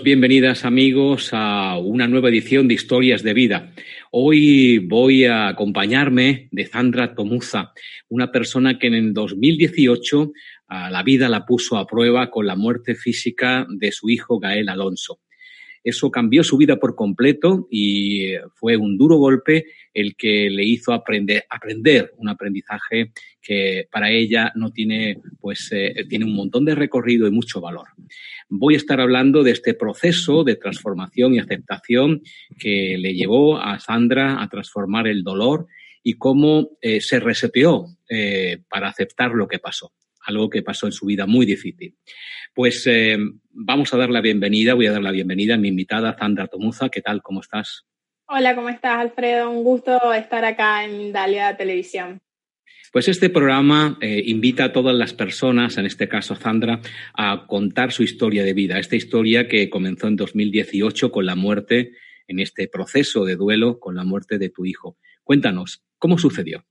Bienvenidos, bienvenidas amigos a una nueva edición de Historias de Vida. Hoy voy a acompañarme de Sandra Tomuza, una persona que en el 2018 a la vida la puso a prueba con la muerte física de su hijo Gael Alonso. Eso cambió su vida por completo y fue un duro golpe el que le hizo aprender, un aprendizaje que para ella no tiene, pues, eh, tiene un montón de recorrido y mucho valor. Voy a estar hablando de este proceso de transformación y aceptación que le llevó a Sandra a transformar el dolor y cómo eh, se reseteó eh, para aceptar lo que pasó, algo que pasó en su vida muy difícil. Pues eh, vamos a dar la bienvenida, voy a dar la bienvenida a mi invitada Sandra Tomuza. ¿Qué tal? ¿Cómo estás? Hola, ¿cómo estás, Alfredo? Un gusto estar acá en Dalia Televisión. Pues este programa eh, invita a todas las personas, en este caso Sandra, a contar su historia de vida, esta historia que comenzó en 2018 con la muerte, en este proceso de duelo, con la muerte de tu hijo. Cuéntanos, ¿cómo sucedió?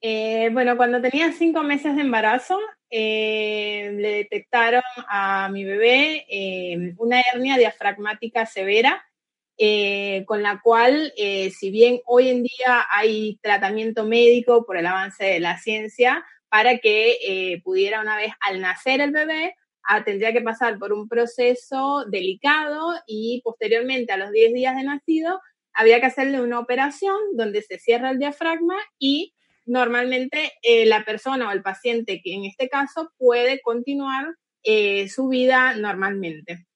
Eh, bueno, cuando tenía cinco meses de embarazo, eh, le detectaron a mi bebé una hernia diafragmática severa eh, con la cual, eh, si bien hoy en día hay tratamiento médico por el avance de la ciencia, para que eh, pudiera una vez al nacer el bebé, ah, tendría que pasar por un proceso delicado y posteriormente a los 10 días de nacido había que hacerle una operación donde se cierra el diafragma y normalmente la persona o el paciente, que en este caso puede continuar su vida normalmente.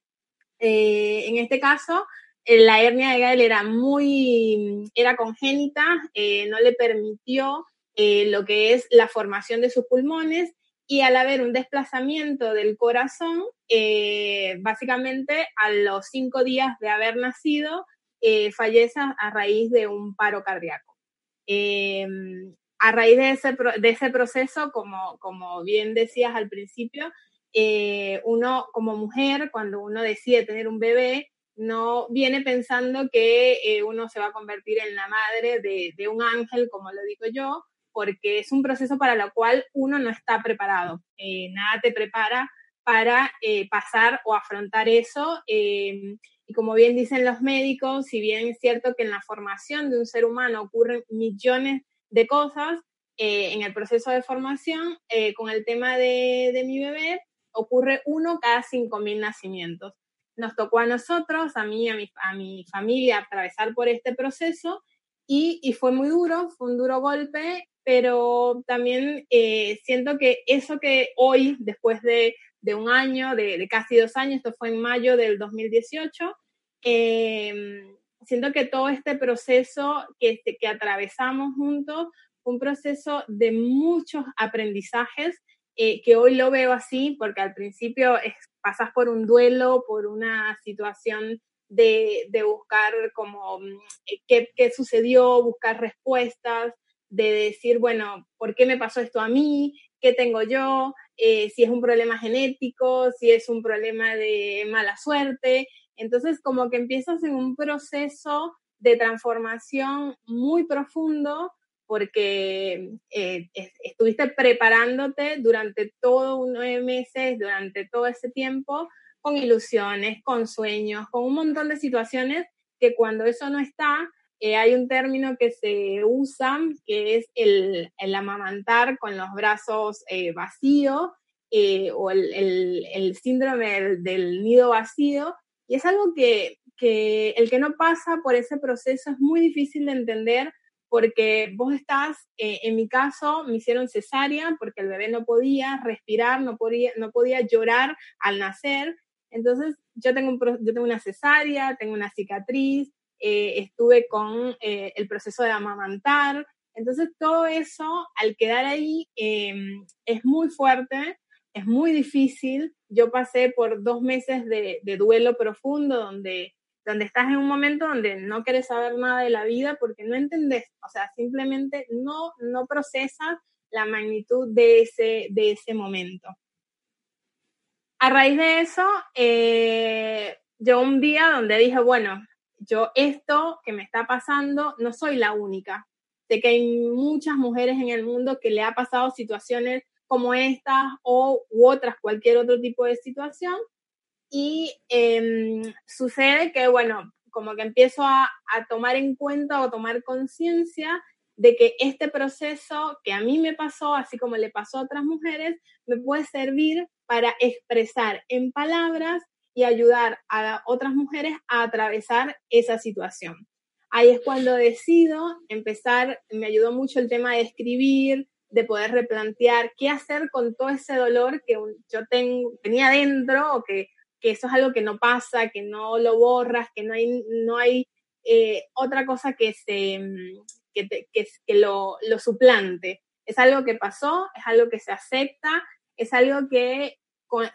en este caso, eh, la hernia de Gael era muy, era congénita, eh, no le permitió eh, lo que es la formación de sus pulmones y al haber un desplazamiento del corazón, básicamente a los cinco días de haber nacido, fallece a raíz de un paro cardíaco. A raíz de ese, de ese proceso, como, como bien decías al principio, uno como mujer, cuando uno decide tener un bebé, no viene pensando que eh, uno se va a convertir en la madre de, un ángel, como lo digo yo, porque es un proceso para lo cual uno no está preparado. Eh, nada te prepara para eh, pasar o afrontar eso. y como bien dicen los médicos, si bien es cierto que en la formación de un ser humano ocurren millones de cosas, en el proceso de formación, con el tema de, de mi bebé, ocurre uno cada cinco mil nacimientos. Nos tocó a nosotros, a mí, a mi, a mi familia, atravesar por este proceso y, y, fue muy duro, fue un duro golpe, pero también eh, siento que eso que hoy, después de, de un año, de, de, casi dos años, esto fue en mayo del 2018, em, siento que todo este proceso que, que atravesamos juntos fue un proceso de muchos aprendizajes eh, que hoy lo veo así, porque al principio es, pasas por un duelo, por una situación de, de buscar como mm, eh, qué, qué, sucedió, buscar respuestas, de decir, bueno, ¿por qué me pasó esto a mí? ¿Qué tengo yo? Eh, si es un problema genético, si es un problema de mala suerte. Entonces, como que empiezas en un proceso de transformación muy profundo porque eh, estuviste preparándote durante todos nueve meses, durante todo ese tiempo, con ilusiones, con sueños, con un montón de situaciones que cuando eso no está, eh, hay un término que se usa, que es el, amamantar con los brazos eh, vacíos o el, síndrome del, nido vacío. Y es algo que, que el que no pasa por ese proceso es muy difícil de entender porque vos estás, eh, en mi caso, me hicieron cesárea porque el bebé no podía respirar, no podía, no podía llorar al nacer. Entonces, yo tengo, yo tengo una cesárea, tengo una cicatriz, eh, estuve con eh, el proceso de amamantar. Entonces, todo eso, al quedar ahí, em, es muy fuerte, es muy difícil. Yo pasé por dos meses de, duelo profundo donde donde estás en un momento donde no quieres saber nada de la vida porque no entendés, o sea, simplemente no, no procesas la magnitud de ese, de ese momento. A raíz de eso, eh, yo un día donde dije, bueno, yo esto que me está pasando, no soy la única. Sé que hay muchas mujeres en el mundo que le ha pasado situaciones como estas o u otras, cualquier otro tipo de situación, y em, sucede que, bueno, como que empiezo a, a tomar en cuenta o tomar conciencia de que este proceso que a mí me pasó, así como le pasó a otras mujeres, me puede servir para expresar en palabras y ayudar a otras mujeres a atravesar esa situación. Ahí es cuando decido empezar, me ayudó mucho el tema de escribir, de poder replantear qué hacer con todo ese dolor que yo tengo, tenía dentro o que que eso es algo que no pasa, que no lo borras, que no hay, no hay eh, otra cosa que, se, mm, que, que, lo, lo, suplante. Es algo que pasó, es algo que se acepta, es algo que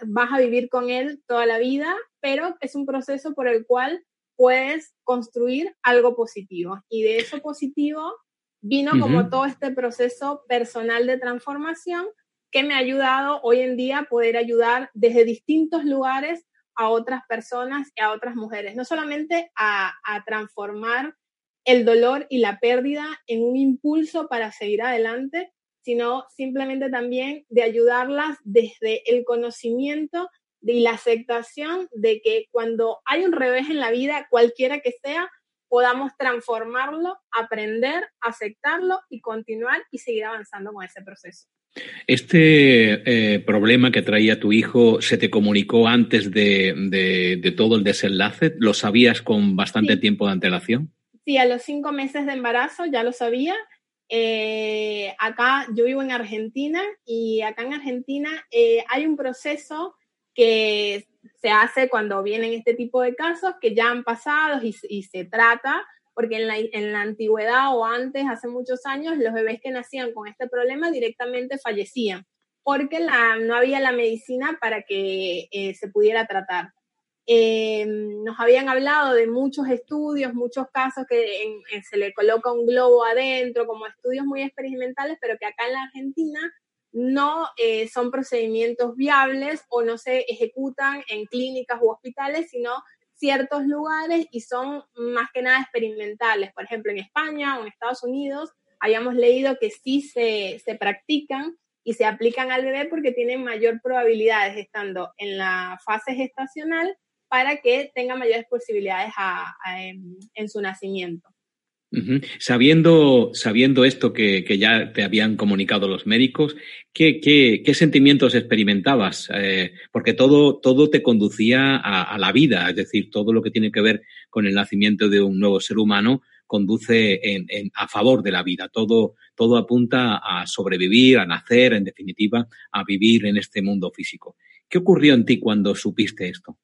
vas a vivir con él toda la vida, pero es un proceso por el cual puedes construir algo positivo. Y de eso positivo vino como todo este proceso personal de transformación que me ha ayudado hoy en día a poder ayudar desde distintos lugares a otras personas y a otras mujeres, no solamente a, transformar el dolor y la pérdida en un impulso para seguir adelante, sino simplemente también de ayudarlas desde el conocimiento y la aceptación de que cuando hay un revés en la vida, cualquiera que sea, podamos transformarlo, aprender, aceptarlo y continuar y seguir avanzando con ese proceso. ¿Este eh, problema que traía tu hijo se te comunicó antes de, todo el desenlace? ¿Lo sabías con bastante tiempo de antelación? Sí, a los cinco meses de embarazo ya lo sabía. Eh, acá yo vivo en Argentina y acá en Argentina eh, hay un proceso que se hace cuando vienen este tipo de casos que ya han pasado y, se trata porque en la, en la antigüedad o antes, hace muchos años, los bebés que nacían con este problema directamente fallecían, porque la, no había la medicina para que eh, se pudiera tratar. Eh, nos habían hablado de muchos estudios, muchos casos que se le coloca un globo adentro, como estudios muy experimentales, pero que acá en la Argentina no eh, son procedimientos viables o no se ejecutan en clínicas u hospitales, sino ciertos lugares y son más que nada experimentales. Por ejemplo, en España o en Estados Unidos hayamos leído que sí se, se practican y se aplican al bebé porque tienen mayor probabilidades estando en la fase gestacional para que tenga mayores posibilidades en su nacimiento. Sabiendo, sabiendo esto que, ya te habían comunicado los médicos, ¿qué, qué, sentimientos experimentabas? Eh, porque todo, todo te conducía a, la vida, es decir, todo lo que tiene que ver con el nacimiento de un nuevo ser humano conduce en, a favor de la vida. Todo, todo apunta a sobrevivir, a nacer, en definitiva, a vivir en este mundo físico. ¿Qué ocurrió en ti cuando supiste esto?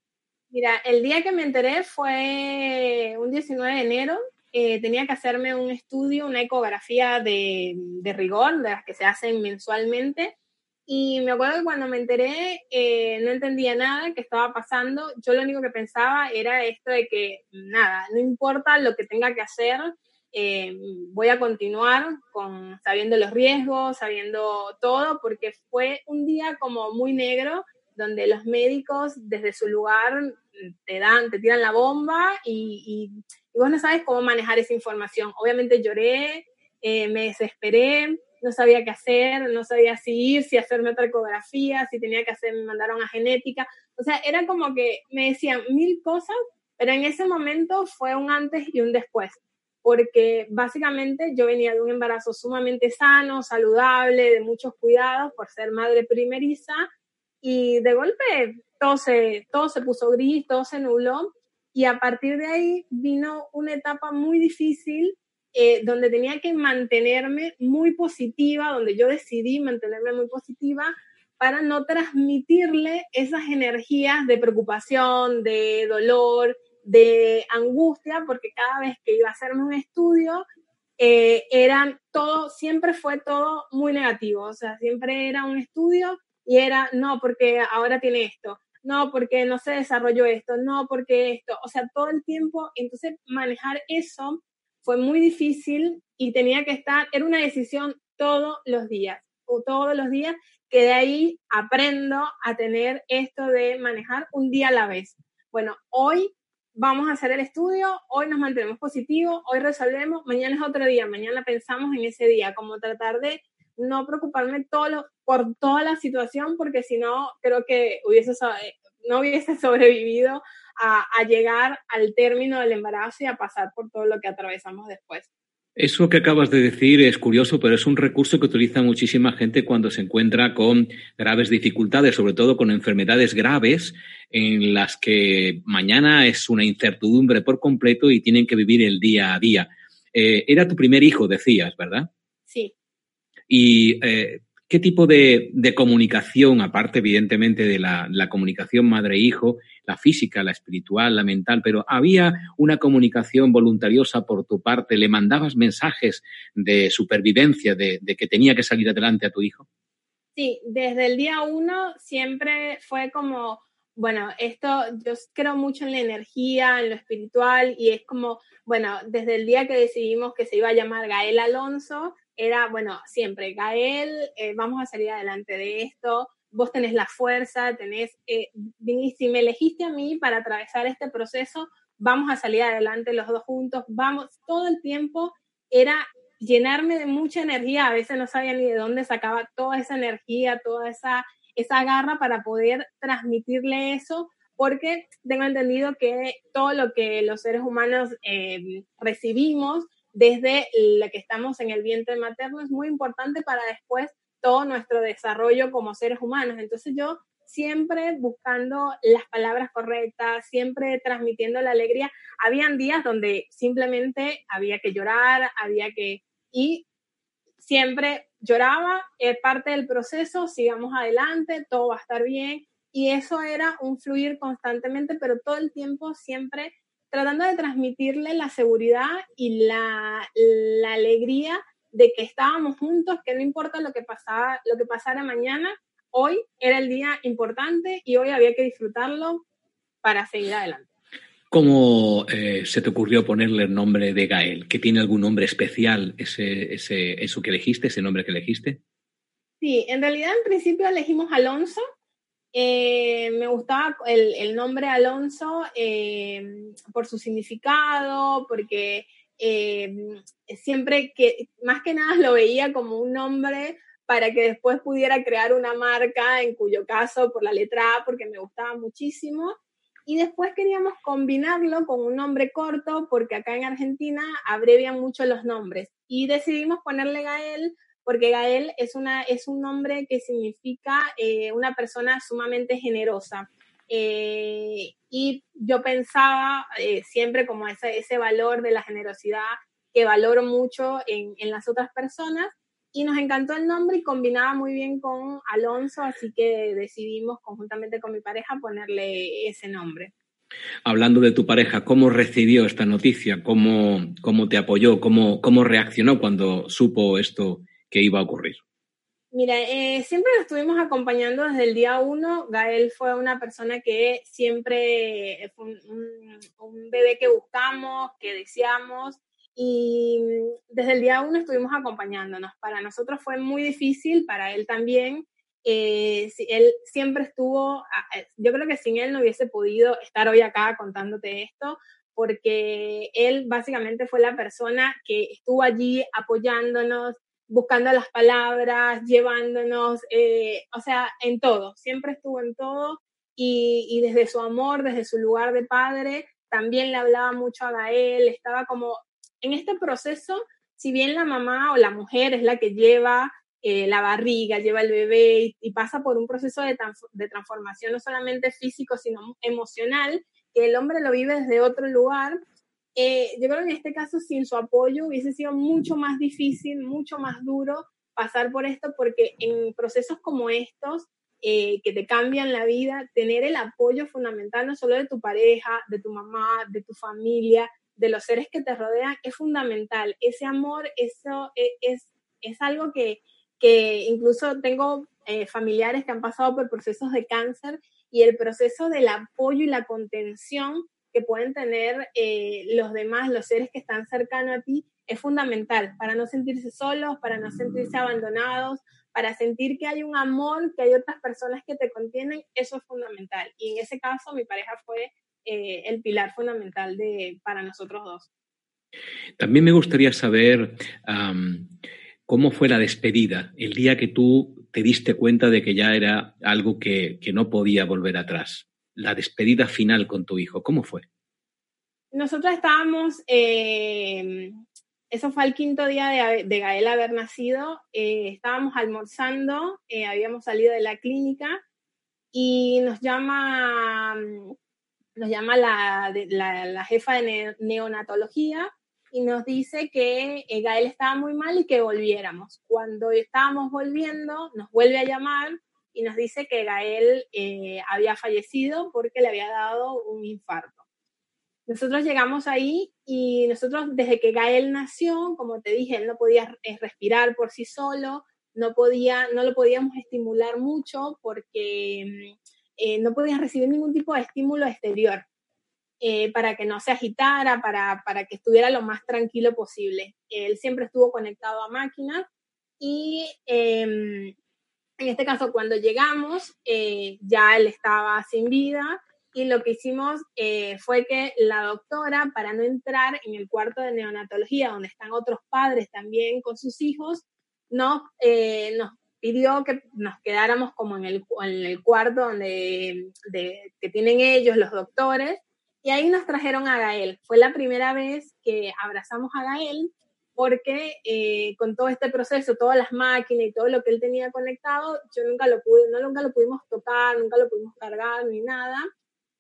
Mira, el día que me enteré fue un 19 de enero eh, tenía que hacerme un estudio, una ecografía de, rigor, de las que se hacen mensualmente. Y me acuerdo que cuando me enteré, eh, no entendía nada que estaba pasando. Yo lo único que pensaba era esto de que, nada, no importa lo que tenga que hacer, eh, voy a continuar con, sabiendo los riesgos, sabiendo todo, porque fue un día como muy negro, donde los médicos desde su lugar te dan, te tiran la bomba y, vos no sabes cómo manejar esa información. Obviamente lloré, eh, me desesperé, no sabía qué hacer, no sabía si ir, si hacerme otra ecografía, si tenía que hacer, me mandaron a genética. O sea, era como que me decían mil cosas, pero en ese momento fue un antes y un después, porque básicamente yo venía de un embarazo sumamente sano, saludable, de muchos cuidados por ser madre primeriza, y de golpe todo se, todo se puso gris, todo se nubló, y a partir de ahí vino una etapa muy difícil eh, donde tenía que mantenerme muy positiva, donde yo decidí mantenerme muy positiva para no transmitirle esas energías de preocupación, de dolor, de angustia, porque cada vez que iba a hacerme un estudio, eh, eran todo, siempre fue todo muy negativo, o sea, siempre era un estudio y era, no, porque ahora tiene esto, no, porque no se desarrolló esto, no, porque esto, o sea, todo el tiempo, entonces manejar eso fue muy difícil y tenía que estar, era una decisión todos los días, o todos los días, que de ahí aprendo a tener esto de manejar un día a la vez. Bueno, hoy vamos a hacer el estudio, hoy nos mantenemos positivos, hoy resolvemos, mañana es otro día, mañana pensamos en ese día, como tratar de no preocuparme todo por toda la situación, porque si no, creo que hubiese, no hubiese sobrevivido a, llegar al término del embarazo y a pasar por todo lo que atravesamos después. Eso que acabas de decir es curioso, pero es un recurso que utiliza muchísima gente cuando se encuentra con graves dificultades, sobre todo con enfermedades graves en las que mañana es una incertidumbre por completo y tienen que vivir el día a día. Eh, era tu primer hijo, decías, ¿verdad? Y eh, ¿Qué tipo de, comunicación, aparte evidentemente de la, comunicación madre-hijo, la física, la espiritual, la mental, pero había una comunicación voluntariosa por tu parte? ¿Le mandabas mensajes de supervivencia, de, que tenía que salir adelante a tu hijo? Sí, desde el día uno siempre fue como, bueno, esto, yo creo mucho en la energía, en lo espiritual, y es como, bueno, desde el día que decidimos que se iba a llamar Gael Alonso, era, bueno, siempre, Gael, eh, vamos a salir adelante de esto, vos tenés la fuerza, tenés, eh, si me elegiste a mí para atravesar este proceso, vamos a salir adelante los dos juntos, vamos, todo el tiempo era llenarme de mucha energía, a veces no sabía ni de dónde sacaba toda esa energía, toda esa, esa garra para poder transmitirle eso, porque tengo entendido que todo lo que los seres humanos eh, recibimos desde la que estamos en el vientre materno es muy importante para después todo nuestro desarrollo como seres humanos. Entonces yo siempre buscando las palabras correctas, siempre transmitiendo la alegría. Habían días donde simplemente había que llorar, había que... Y siempre lloraba, es parte del proceso, sigamos adelante, todo va a estar bien. Y eso era un fluir constantemente, pero todo el tiempo siempre tratando de transmitirle la seguridad y la, alegría de que estábamos juntos, que no importa lo que, pasaba, lo que pasara mañana, hoy era el día importante y hoy había que disfrutarlo para seguir adelante. ¿Cómo eh, se te ocurrió ponerle el nombre de Gael? ¿Que tiene algún nombre especial ese, ese, eso que elegiste, ese nombre que elegiste? Sí, en realidad en principio elegimos Alonso, eh, me gustaba el, nombre Alonso eh, por su significado, porque eh, siempre que, más que nada lo veía como un nombre para que después pudiera crear una marca, en cuyo caso por la letra A, porque me gustaba muchísimo. Y después queríamos combinarlo con un nombre corto, porque acá en Argentina abrevian mucho los nombres. Y decidimos ponerle Gael porque Gael es, una, es un nombre que significa eh, una persona sumamente generosa. Eh, y yo pensaba eh, siempre como ese, ese valor de la generosidad que valoro mucho en, en, las otras personas y nos encantó el nombre y combinaba muy bien con Alonso, así que decidimos conjuntamente con mi pareja ponerle ese nombre. Hablando de tu pareja, ¿cómo recibió esta noticia? ¿Cómo, cómo te apoyó? ¿Cómo, ¿Cómo reaccionó cuando supo esto que iba a ocurrir? Mira, eh, siempre lo estuvimos acompañando desde el día uno. Gael fue una persona que siempre fue un, bebé que buscamos, que deseamos, y desde el día uno estuvimos acompañándonos. Para nosotros fue muy difícil, para él también. Eh, él siempre estuvo, yo creo que sin él no hubiese podido estar hoy acá contándote esto, porque él básicamente fue la persona que estuvo allí apoyándonos, buscando las palabras, llevándonos, eh, o sea, en todo, siempre estuvo en todo y, y, desde su amor, desde su lugar de padre, también le hablaba mucho a Gael, estaba como en este proceso, si bien la mamá o la mujer es la que lleva eh, la barriga, lleva el bebé y, pasa por un proceso de, de, transformación no solamente físico, sino emocional, que el hombre lo vive desde otro lugar. Eh, yo creo que en este caso, sin su apoyo, hubiese sido mucho más difícil, mucho más duro pasar por esto, porque en procesos como estos, eh, que te cambian la vida, tener el apoyo fundamental no solo de tu pareja, de tu mamá, de tu familia, de los seres que te rodean, es fundamental. Ese amor, eso es, es algo que, que incluso tengo eh, familiares que han pasado por procesos de cáncer y el proceso del apoyo y la contención que pueden tener eh, los demás, los seres que están cercanos a ti, es fundamental para no sentirse solos, para no sentirse abandonados, para sentir que hay un amor, que hay otras personas que te contienen, eso es fundamental. Y en ese caso mi pareja fue eh, el pilar fundamental para nosotros dos. También me gustaría saber ¿Cómo fue la despedida el día que tú te diste cuenta de que ya era algo que, no podía volver atrás? La despedida final con tu hijo, ¿cómo fue? Nosotros estábamos, eh, eso fue el quinto día de, Gael haber nacido, eh, estábamos almorzando, eh, habíamos salido de la clínica y nos llama, nos llama la, la jefa de neonatología y nos dice que eh, Gael estaba muy mal y que volviéramos. Cuando estábamos volviendo, nos vuelve a llamar y nos dice que Gael eh, había fallecido porque le había dado un infarto. Nosotros llegamos ahí y nosotros desde que Gael nació, como te dije, él no podía eh, respirar por sí solo, no, podía, no lo podíamos estimular mucho porque mm, no podía recibir ningún tipo de estímulo exterior. Eh, para que no se agitara, para, para, que estuviera lo más tranquilo posible. Él siempre estuvo conectado a máquinas y em, en este caso cuando llegamos eh, ya él estaba sin vida y lo que hicimos eh, fue que la doctora, para no entrar en el cuarto de neonatología donde están otros padres también con sus hijos, nos, nos pidió que nos quedáramos como en el, en el cuarto donde, de, que tienen ellos, los doctores, y ahí nos trajeron a Gael. Fue la primera vez que abrazamos a Gael porque eh, con todo este proceso, todas las máquinas y todo lo que él tenía conectado, yo nunca lo pude, no nunca lo pudimos tocar, nunca lo pudimos cargar ni nada.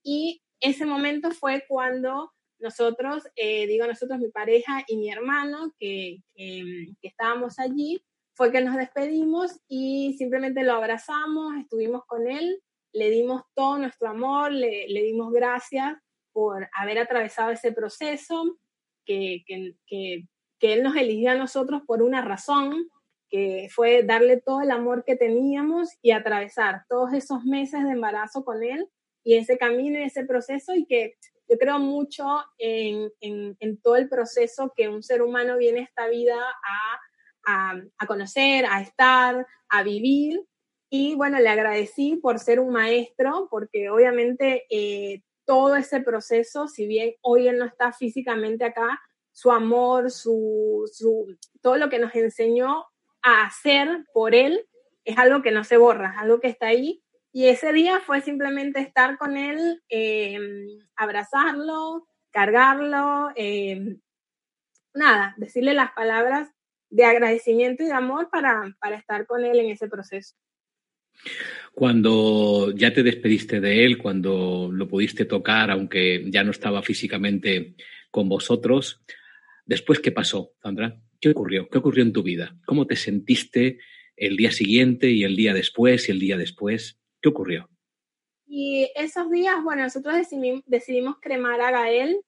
Y ese momento fue cuando nosotros, eh, digo nosotros, mi pareja y mi hermano, que, que, estábamos allí, fue que nos despedimos y simplemente lo abrazamos, estuvimos con él, le dimos todo nuestro amor, le, le dimos gracias por haber atravesado ese proceso, que, que, que, Él nos eligió a nosotros por una razón, que fue darle todo el amor que teníamos y atravesar todos esos meses de embarazo con Él y ese camino y ese proceso y que yo creo mucho en, en, todo el proceso que un ser humano viene esta vida a, a, a, conocer, a estar, a vivir. Y bueno, le agradecí por ser un maestro, porque obviamente eh, todo ese proceso, si bien hoy él no está físicamente acá, su amor, su, su, todo lo que nos enseñó a hacer por él es algo que no se borra, algo que está ahí. Y ese día fue simplemente estar con él, em, abrazarlo, cargarlo, em, nada, decirle las palabras de agradecimiento y de amor para, para estar con él en ese proceso. Cuando ya te despediste de él, cuando lo pudiste tocar, aunque ya no estaba físicamente con vosotros, después, ¿qué pasó, Sandra? ¿Qué ocurrió? ¿Qué ocurrió en tu vida? ¿Cómo te sentiste el día siguiente y el día después y el día después? ¿Qué ocurrió? Y esos días, bueno, nosotros decidimos, cremar a Gael.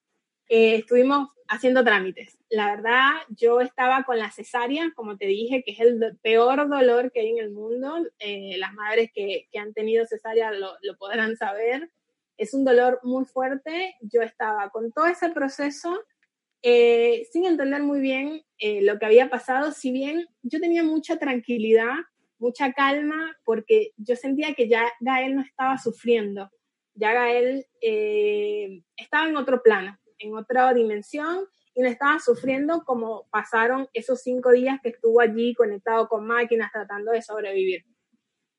Eh, estuvimos haciendo trámites. La verdad, yo estaba con la cesárea, como te dije, que es el peor dolor que hay en el mundo. Eh, las madres que, han tenido cesárea lo, podrán saber. Es un dolor muy fuerte. Yo estaba con todo ese proceso eh, sin entender muy bien eh, lo que había pasado, si bien yo tenía mucha tranquilidad mucha calma, porque yo sentía que ya Gael no estaba sufriendo, ya Gael eh, estaba en otro plano, en otra dimensión, y no estaba sufriendo como pasaron esos cinco días que estuvo allí conectado con máquinas tratando de sobrevivir.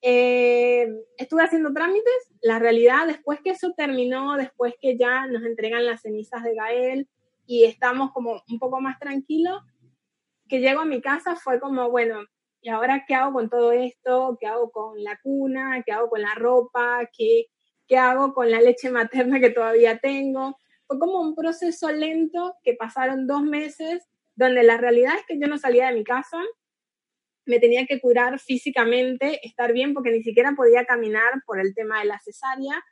Eh, estuve haciendo trámites, la realidad, después que eso terminó, después que ya nos entregan las cenizas de Gael y estamos como un poco más tranquilos, que llego a mi casa fue como, bueno, ¿y ahora qué hago con todo esto? ¿Qué hago con la cuna? ¿Qué hago con la ropa? ¿Qué, qué hago con la leche materna que todavía tengo? Fue como un proceso lento que pasaron dos meses, donde la realidad es que yo no salía de mi casa, me tenía que curar físicamente, estar bien, porque ni siquiera podía caminar por el tema de la cesárea.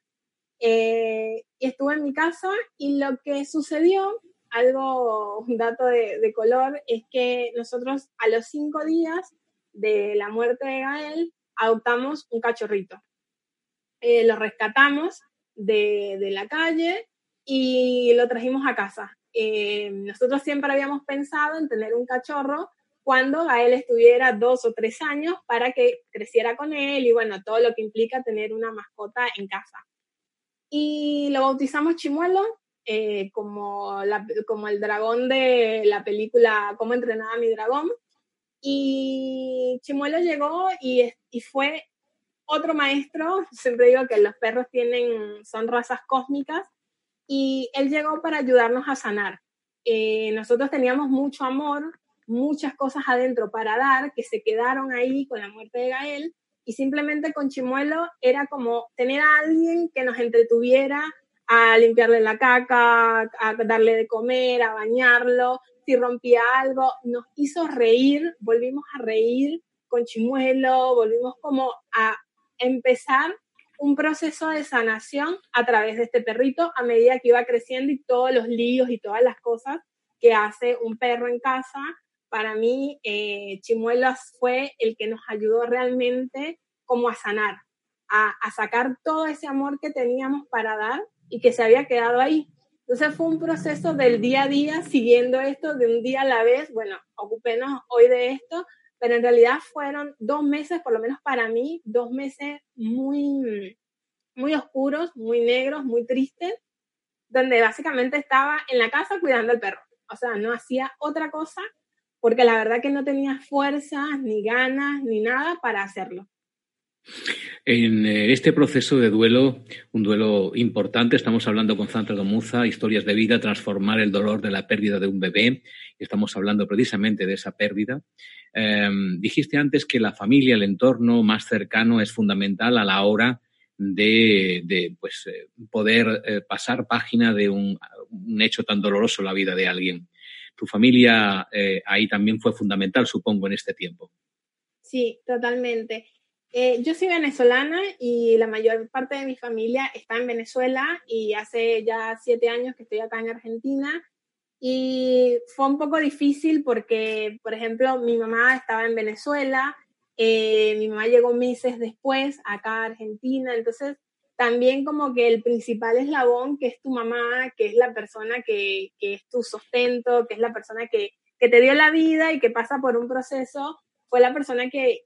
Eh, estuve en mi casa y lo que sucedió, algo, un dato de, color, es que nosotros a los cinco días de la muerte de Gael adoptamos un cachorrito. Eh, lo rescatamos de, de, la calle y lo trajimos a casa. Eh, nosotros siempre habíamos pensado en tener un cachorro cuando Gael estuviera dos o tres años para que creciera con él y bueno, todo lo que implica tener una mascota en casa. Y lo bautizamos Chimuelo, eh, como, como el dragón de la película Cómo entrenaba mi dragón. Y Chimuelo llegó y, y fue otro maestro, siempre digo que los perros tienen, son razas cósmicas, y él llegó para ayudarnos a sanar. Eh, nosotros teníamos mucho amor muchas cosas adentro para dar que se quedaron ahí con la muerte de Gael y simplemente con Chimuelo era como tener a alguien que nos entretuviera a limpiarle la caca, a darle de comer, a bañarlo, si rompía algo, nos hizo reír, volvimos a reír con Chimuelo, volvimos como a empezar un proceso de sanación a través de este perrito a medida que iba creciendo y todos los líos y todas las cosas que hace un perro en casa. Para mí eh, fue el que nos ayudó realmente como a sanar, a, sacar todo ese amor que teníamos para dar y que se había quedado ahí. Entonces fue un proceso del día a día, siguiendo esto de un día a la vez. Bueno, ocupémonos hoy de esto, pero en realidad fueron dos meses, por lo menos para mí, dos meses muy, muy oscuros, muy negros, muy tristes, donde básicamente estaba en la casa cuidando al perro. O sea, no hacía otra cosa porque la verdad que no tenía fuerzas, ni ganas, ni nada para hacerlo. En eh, este proceso de duelo, un duelo importante, estamos hablando con Sandra Domuza, historias de vida, transformar el dolor de la pérdida de un bebé, estamos hablando precisamente de esa pérdida. Em, dijiste antes que la familia, el entorno más cercano es fundamental a la hora de, pues, eh, poder eh, pasar página de un, hecho tan doloroso en la vida de alguien tu familia ahí también fue fundamental, supongo, en este tiempo. Sí, totalmente. Eh, yo soy venezolana y la mayor parte de mi familia está en Venezuela y hace ya siete años que estoy acá en Argentina. Y fue un poco difícil porque, por ejemplo, mi mamá estaba en Venezuela, eh, mi mamá llegó meses después acá a Argentina, entonces también como que el principal eslabón, que es tu mamá, que es la persona que, que es tu sostento, que es la persona que, que, te dio la vida y que pasa por un proceso, fue la persona que,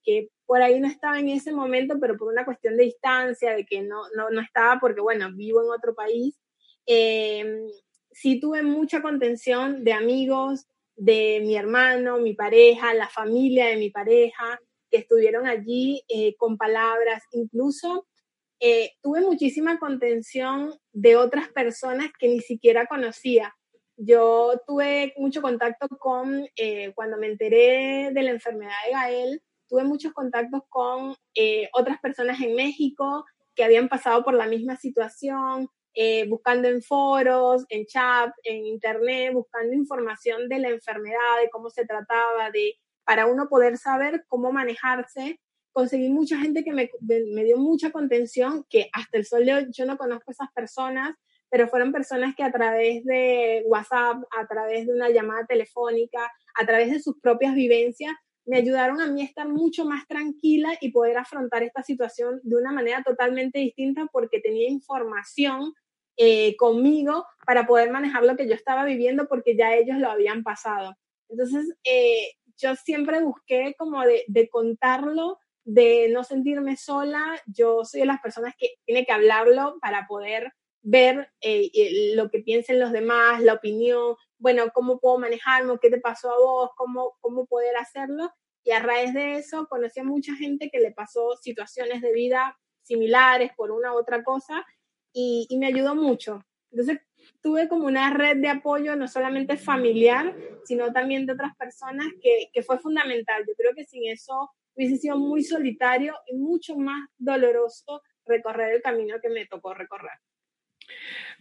por ahí no estaba en ese momento, pero por una cuestión de distancia, de que no, no, no estaba porque, bueno, vivo en otro país. Eh, sí tuve mucha contención de amigos, de mi hermano, mi pareja, la familia de mi pareja, que estuvieron allí eh, con palabras, incluso eh, tuve muchísima contención de otras personas que ni siquiera conocía. Yo tuve mucho contacto con, eh, cuando me enteré de la enfermedad de Gael, tuve muchos contactos con eh, otras personas en México que habían pasado por la misma situación, buscando en foros, en chat, en internet, buscando información de la enfermedad, de cómo se trataba, de para uno poder saber cómo manejarse. Conseguí mucha gente que me, me, dio mucha contención, que hasta el sol de hoy yo no conozco a esas personas, pero fueron personas que a través de WhatsApp, a través de una llamada telefónica, a través de sus propias vivencias, me ayudaron a mí a estar mucho más tranquila y poder afrontar esta situación de una manera totalmente distinta porque tenía información eh, conmigo para poder manejar lo que yo estaba viviendo porque ya ellos lo habían pasado. Entonces, eh, yo siempre busqué como de, de contarlo de no sentirme sola, yo soy de las personas que tiene que hablarlo para poder ver eh, lo que piensen los demás, la opinión, bueno, cómo puedo manejarme, qué te pasó a vos, cómo, cómo poder hacerlo. Y a raíz de eso conocí a mucha gente que le pasó situaciones de vida similares por una u otra cosa y, y me ayudó mucho. Entonces tuve como una red de apoyo no solamente familiar, sino también de otras personas que, que fue fundamental. Yo creo que sin eso hubiese sido muy solitario y mucho más doloroso recorrer el camino que me tocó recorrer.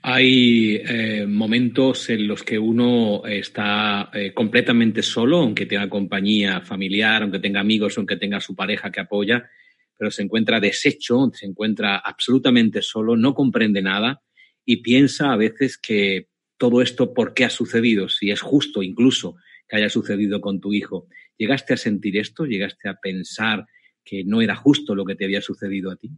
Hay eh, momentos en los que uno está eh, completamente solo, aunque tenga compañía familiar, aunque tenga amigos, aunque tenga su pareja que apoya, pero se encuentra deshecho, se encuentra absolutamente solo, no comprende nada y piensa a veces que todo esto, ¿por qué ha sucedido? Si es justo incluso que haya sucedido con tu hijo. ¿Llegaste a sentir esto? ¿Llegaste a pensar que no era justo lo que te había sucedido a ti?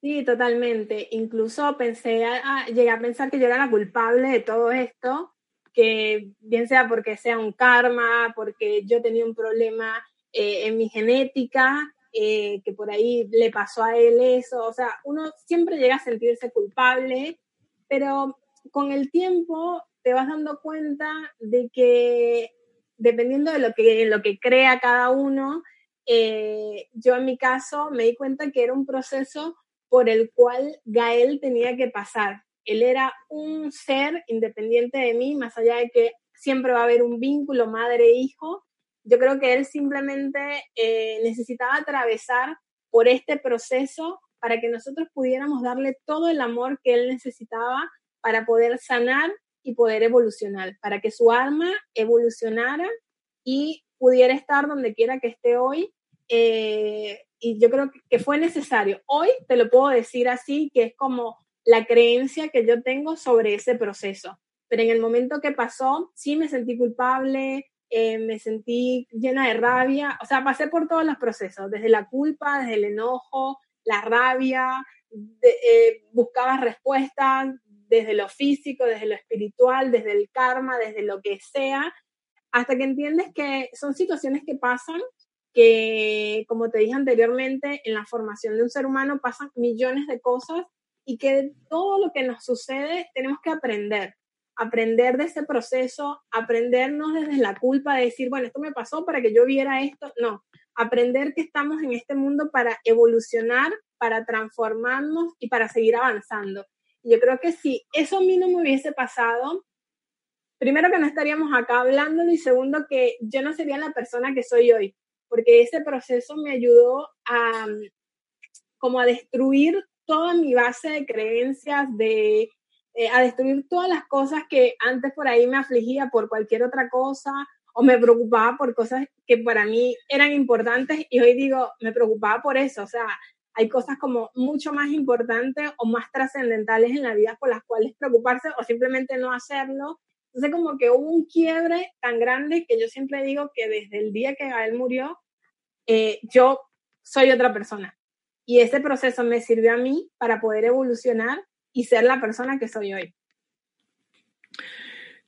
Sí, totalmente. Incluso pensé, a, llegué a pensar que yo era la culpable de todo esto, que bien sea porque sea un karma, porque yo tenía un problema eh, en mi genética, eh, que por ahí le pasó a él eso. O sea, uno siempre llega a sentirse culpable, pero con el tiempo te vas dando cuenta de que dependiendo de lo que, lo que crea cada uno, eh, yo en mi caso me di cuenta que era un proceso por el cual Gael tenía que pasar. Él era un ser independiente de mí, más allá de que siempre va a haber un vínculo madre-hijo. Yo creo que él simplemente eh, necesitaba atravesar por este proceso para que nosotros pudiéramos darle todo el amor que él necesitaba para poder sanar y poder evolucionar, para que su alma evolucionara y pudiera estar donde quiera que esté hoy eh, y yo creo que fue necesario. Hoy te lo puedo decir así, que es como la creencia que yo tengo sobre ese proceso. Pero en el momento que pasó, sí me sentí culpable, eh, me sentí llena de rabia, o sea, pasé por todos los procesos, desde la culpa, desde el enojo, la rabia, eh, buscaba respuestas desde lo físico, desde lo espiritual, desde el karma, desde lo que sea, hasta que entiendes que son situaciones que pasan que, como te dije anteriormente, en la formación de un ser humano pasan millones de cosas y que todo lo que nos sucede tenemos que aprender, aprender de ese proceso, aprendernos desde la culpa de decir, bueno, esto me pasó para que yo viera esto, no, aprender que estamos en este mundo para evolucionar, para transformarnos y para seguir avanzando. Yo creo que si eso a mí no me hubiese pasado, primero que no estaríamos acá hablando y segundo que yo no sería la persona que soy hoy porque ese proceso me ayudó a como a destruir toda mi base de creencias, de, eh, a destruir todas las cosas que antes por ahí me afligía por cualquier otra cosa o me preocupaba por cosas que para mí eran importantes y hoy digo, me preocupaba por eso, o sea, hay cosas como mucho más importantes o más trascendentales en la vida por las cuales preocuparse o simplemente no hacerlo entonces como que hubo un quiebre tan grande que yo siempre digo que desde el día que Gael murió, eh, yo soy otra persona. Y ese proceso me sirvió a mí para poder evolucionar y ser la persona que soy hoy.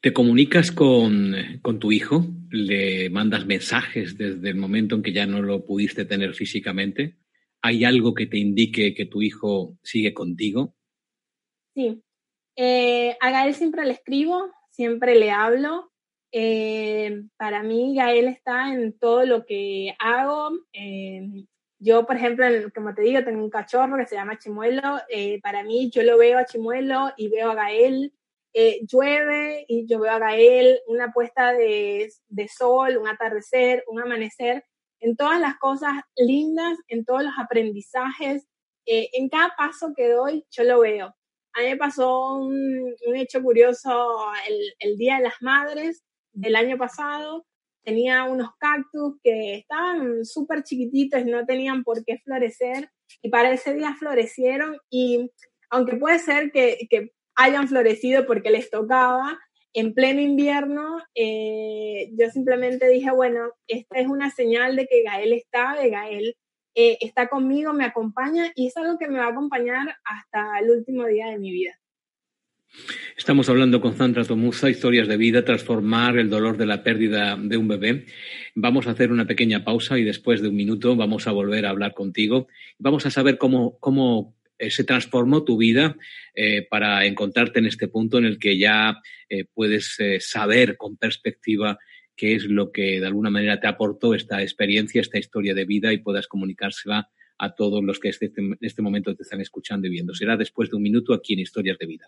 ¿Te comunicas con, con, tu hijo? ¿Le mandas mensajes desde el momento en que ya no lo pudiste tener físicamente? ¿Hay algo que te indique que tu hijo sigue contigo? Sí. Eh, a Gael siempre le escribo, siempre le hablo. Eh, para mí, Gael está en todo lo que hago. Eh, yo, por ejemplo, como te digo, tengo un cachorro que se llama Chimuelo. Eh, para mí, yo lo veo a Chimuelo y veo a Gael. llueve y yo veo a Gael, una puesta de, de sol, un atardecer, un amanecer, en todas las cosas lindas, en todos los aprendizajes, en cada paso que doy, yo lo veo. A mí me pasó un, hecho curioso el, Día de las Madres del año pasado. Tenía unos cactus que estaban súper chiquititos no tenían por qué florecer. Y para ese día florecieron y aunque puede ser que, hayan florecido porque les tocaba, en pleno invierno, eh, yo simplemente dije, bueno, esta es una señal de que Gael está, de Gael eh, está conmigo, me acompaña y es algo que me va a acompañar hasta el último día de mi vida. Estamos hablando con Sandra Tomuza, historias de vida, transformar el dolor de la pérdida de un bebé. Vamos a hacer una pequeña pausa y después de un minuto vamos a volver a hablar contigo. Vamos a saber cómo, cómo eh, se transformó tu vida eh, para encontrarte en este punto en el que ya puedes saber con perspectiva qué es lo que de alguna manera te aportó esta experiencia, esta historia de vida y puedas comunicársela a todos los que este, en este momento te están escuchando y viendo. Será después de un minuto aquí en Historias de Vida.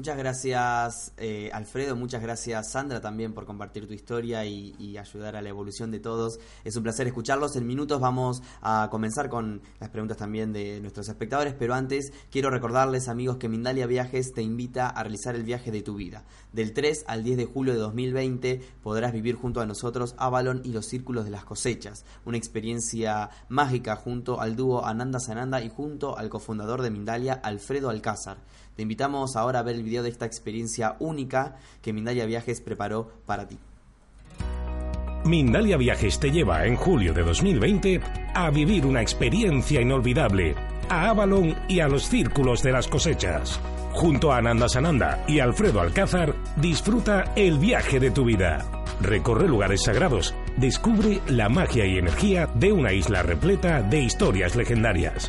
Muchas gracias eh, Alfredo, muchas gracias Sandra también por compartir tu historia y, ayudar a la evolución de todos. Es un placer escucharlos. En minutos vamos a comenzar con las preguntas también de nuestros espectadores, pero antes quiero recordarles amigos que Mindalia Viajes te invita a realizar el viaje de tu vida. Del 3 al 10 de julio de 2020 podrás vivir junto a nosotros Avalon y los Círculos de las Cosechas, una experiencia mágica junto al dúo Ananda Sananda y junto al cofundador de Mindalia, Alfredo Alcázar. Te invitamos ahora a ver el video de esta experiencia única que Mindalia Viajes preparó para ti. Mindalia Viajes te lleva en julio de 2020 a vivir una experiencia inolvidable a Avalon y a los círculos de las cosechas. Junto a Ananda Sananda y Alfredo Alcázar, disfruta el viaje de tu vida. Recorre lugares sagrados, descubre la magia y energía de una isla repleta de historias legendarias.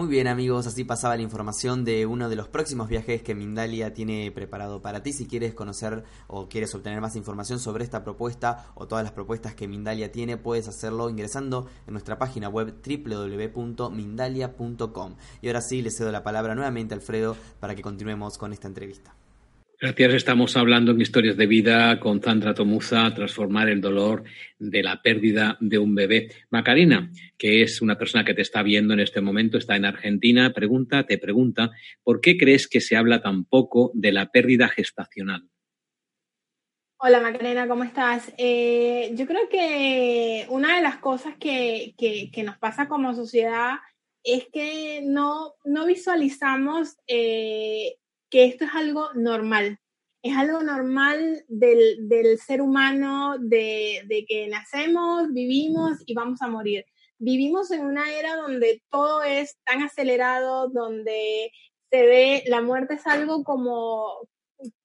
Muy bien amigos, así pasaba la información de uno de los próximos viajes que Mindalia tiene preparado para ti. Si quieres conocer o quieres obtener más información sobre esta propuesta o todas las propuestas que Mindalia tiene, puedes hacerlo ingresando en nuestra página web www.mindalia.com. Y ahora sí, le cedo la palabra nuevamente a Alfredo para que continuemos con esta entrevista. Gracias. Estamos hablando en Historias de Vida con Sandra Tomuza, transformar el dolor de la pérdida de un bebé. Macarena, que es una persona que te está viendo en este momento, está en Argentina, pregunta, te pregunta, ¿por qué crees que se habla tan poco de la pérdida gestacional? Hola Macarena, ¿cómo estás? Eh, yo creo que una de las cosas que, nos pasa como sociedad es que no, no visualizamos eh, que esto es algo normal. Es algo normal del, ser humano, de, que nacemos, vivimos y vamos a morir. Vivimos en una era donde todo es tan acelerado, donde se ve la muerte es algo como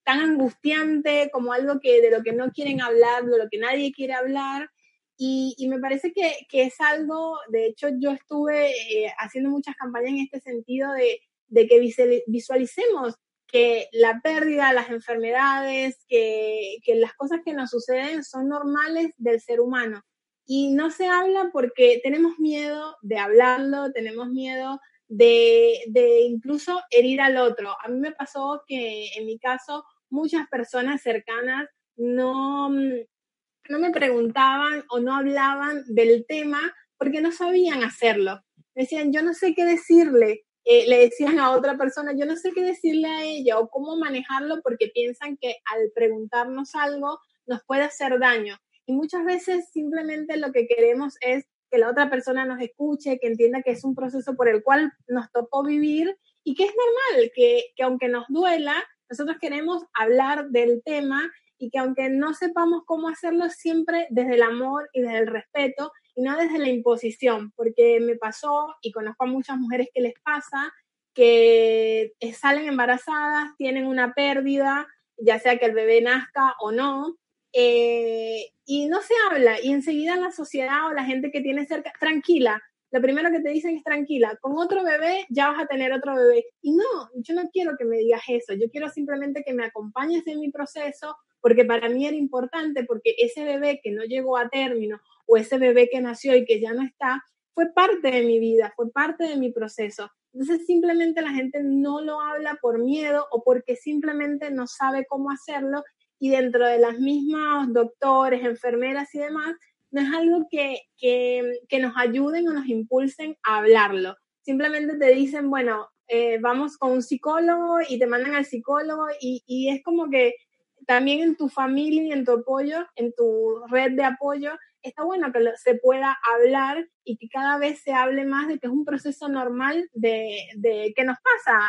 tan angustiante, como algo que de lo que no quieren hablar, de lo que nadie quiere hablar. Y, me parece que, es algo, de hecho yo estuve eh, haciendo muchas campañas en este sentido de, de que visualicemos que la pérdida, las enfermedades, que, las cosas que nos suceden son normales del ser humano. Y no se habla porque tenemos miedo de hablarlo, tenemos miedo de, de, incluso herir al otro. A mí me pasó que en mi caso muchas personas cercanas no, no me preguntaban o no hablaban del tema porque no sabían hacerlo. Decían, yo no sé qué decirle, eh, le decían a otra persona, yo no sé qué decirle a ella o cómo manejarlo porque piensan que al preguntarnos algo nos puede hacer daño. Y muchas veces simplemente lo que queremos es que la otra persona nos escuche, que entienda que es un proceso por el cual nos tocó vivir y que es normal, que, que aunque nos duela, nosotros queremos hablar del tema y que aunque no sepamos cómo hacerlo, siempre desde el amor y desde el respeto y no desde la imposición, porque me pasó y conozco a muchas mujeres que les pasa que salen embarazadas, tienen una pérdida, ya sea que el bebé nazca o no, eh, y no se habla, y enseguida la sociedad o la gente que tiene cerca, tranquila, lo primero que te dicen es tranquila, con otro bebé ya vas a tener otro bebé. Y no, yo no quiero que me digas eso, yo quiero simplemente que me acompañes en mi proceso, porque para mí era importante, porque ese bebé que no llegó a término o ese bebé que nació y que ya no está, fue parte de mi vida, fue parte de mi proceso. Entonces simplemente la gente no lo habla por miedo o porque simplemente no sabe cómo hacerlo y dentro de las mismas doctores, enfermeras y demás, no es algo que, que, nos ayuden o nos impulsen a hablarlo. Simplemente te dicen, bueno, eh, vamos con un psicólogo y te mandan al psicólogo y, y es como que también en tu familia y en tu apoyo, en tu red de apoyo, está bueno que se pueda hablar y que cada vez se hable más de que es un proceso normal de, de que nos pasa.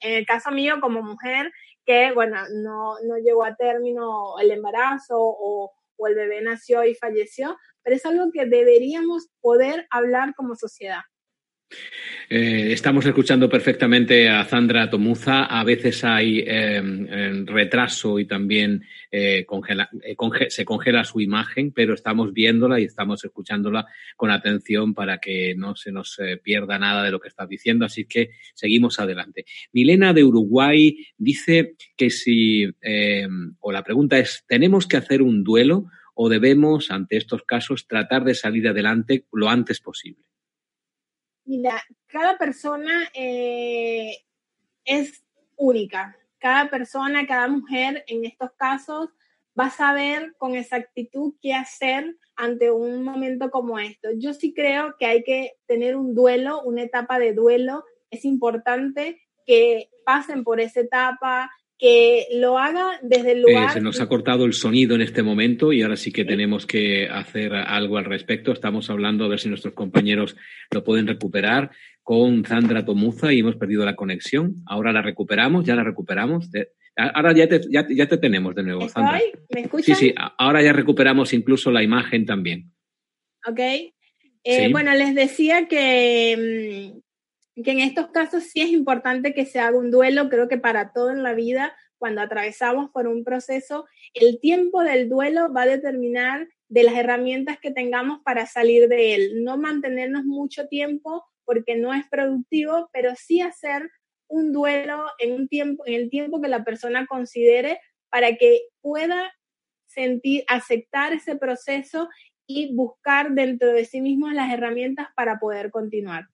en el caso mío como mujer, que bueno, no, no llegó a término el embarazo o, o el bebé nació y falleció, pero es algo que deberíamos poder hablar como sociedad. Eh, estamos escuchando perfectamente a Sandra Tomuza. A veces hay em, retraso y también eh, eh, se congela su imagen, pero estamos viéndola y estamos escuchándola con atención para que no se nos pierda nada de lo que está diciendo. Así que seguimos adelante. Milena de Uruguay dice que si, em, o la pregunta es, ¿tenemos que hacer un duelo o debemos, ante estos casos, tratar de salir adelante lo antes posible? Mira, cada persona eh, es única. Cada persona, cada mujer en estos casos va a saber con exactitud qué hacer ante un momento como esto. Yo sí creo que hay que tener un duelo, una etapa de duelo. Es importante que pasen por esa etapa, que lo haga desde el lugar. Eh, se nos ha cortado el sonido en este momento y ahora sí que tenemos que hacer algo al respecto. Estamos hablando a ver si nuestros compañeros lo pueden recuperar con Sandra Tomuza y hemos perdido la conexión. Ahora la recuperamos, ya la recuperamos. Ahora ya te, ya, te tenemos de nuevo, Sandra. ¿Me escuchan? Sí, sí, ahora ya recuperamos incluso la imagen también. Ok. Eh, bueno, les decía que, mm, que en estos casos sí es importante que se haga un duelo, creo que para todo en la vida, cuando atravesamos por un proceso, el tiempo del duelo va a determinar de las herramientas que tengamos para salir de él. No mantenernos mucho tiempo porque no es productivo, pero sí hacer un duelo en, un tiempo, en el tiempo que la persona considere para que pueda sentir, aceptar ese proceso y buscar dentro de sí mismo las herramientas para poder continuar.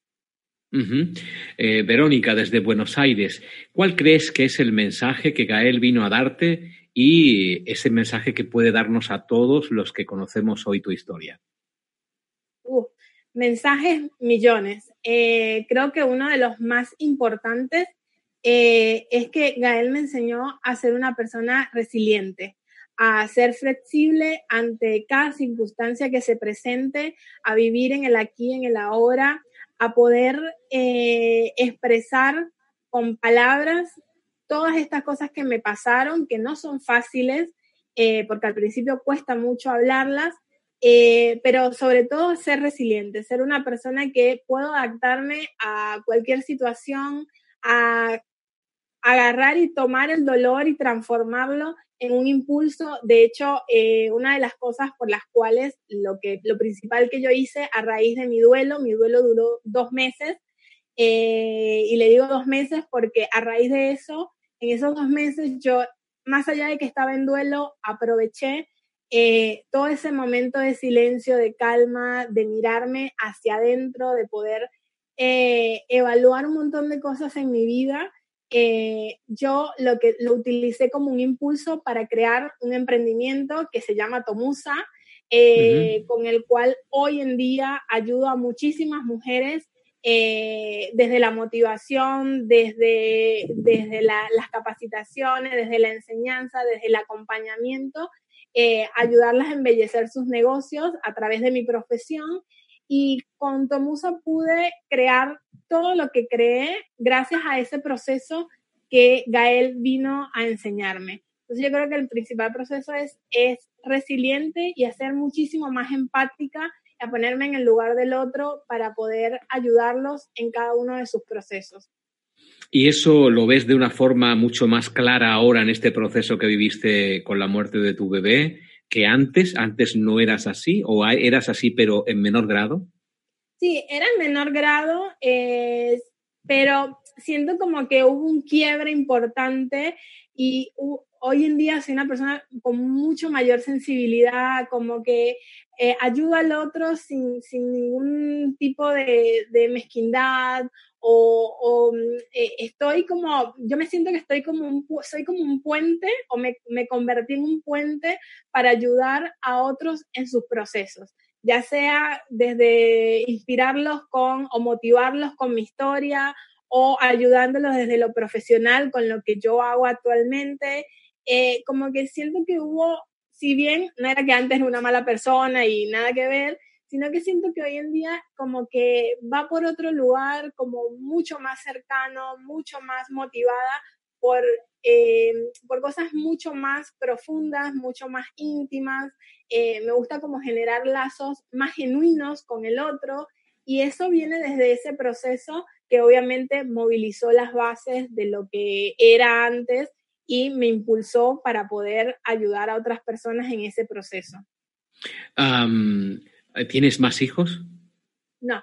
Eh, Verónica, desde Buenos Aires, ¿cuál crees que es el mensaje que Gael vino a darte y ese mensaje que puede darnos a todos los que conocemos hoy tu historia? mensajes millones. Eh, creo que uno de los más importantes eh, es que Gael me enseñó a ser una persona resiliente, a ser flexible ante cada circunstancia que se presente, a vivir en el aquí, en el ahora, a poder eh, expresar con palabras todas estas cosas que me pasaron, que no son fáciles, eh, porque al principio cuesta mucho hablarlas, eh, pero sobre todo ser resiliente, ser una persona que puedo adaptarme a cualquier situación, a agarrar y tomar el dolor y transformarlo en un impulso. De hecho, eh, una de las cosas por las cuales lo, que, lo principal que yo hice a raíz de mi duelo, mi duelo duró dos meses, eh, y le digo dos meses porque a raíz de eso, en esos dos meses yo, más allá de que estaba en duelo, aproveché eh, todo ese momento de silencio, de calma, de mirarme hacia adentro, de poder evaluar un montón de cosas en mi vida eh, yo lo que lo utilicé como un impulso para crear un emprendimiento que se llama Tomusa, eh, con el cual hoy en día ayudo a muchísimas mujeres eh, desde la motivación, desde, desde las capacitaciones, desde la enseñanza, desde el acompañamiento, ayudarlas a embellecer sus negocios a través de mi profesión y con Tomusa pude crear todo lo que creé gracias a ese proceso que Gael vino a enseñarme. Entonces yo creo que el principal proceso es, es resiliente y hacer muchísimo más empática a ponerme en el lugar del otro para poder ayudarlos en cada uno de sus procesos. ¿Y eso lo ves de una forma mucho más clara ahora en este proceso que viviste con la muerte de tu bebé? Que antes, antes no eras así o eras así pero en menor grado? Sí, era en menor grado, eh, pero siento como que hubo un quiebre importante y hoy en día soy una persona con mucho mayor sensibilidad, como que eh, ayuda al otro sin, sin ningún tipo de, de mezquindad o, mm, eh, estoy como, yo me siento que estoy como un, soy como un puente o me, me convertí en un puente para ayudar a otros en sus procesos ya sea desde inspirarlos con o motivarlos con mi historia o ayudándolos desde lo profesional con lo que yo hago actualmente. Eh, como que siento que hubo si bien no era que antes una mala persona y nada que ver, sino que siento que hoy en día como que va por otro lugar, como mucho más cercano, mucho más motivada por, eh, por cosas mucho más profundas, mucho más íntimas. Eh, me gusta como generar lazos más genuinos con el otro y eso viene desde ese proceso que obviamente movilizó las bases de lo que era antes y me impulsó para poder ayudar a otras personas en ese proceso. ¿Tienes más hijos? No.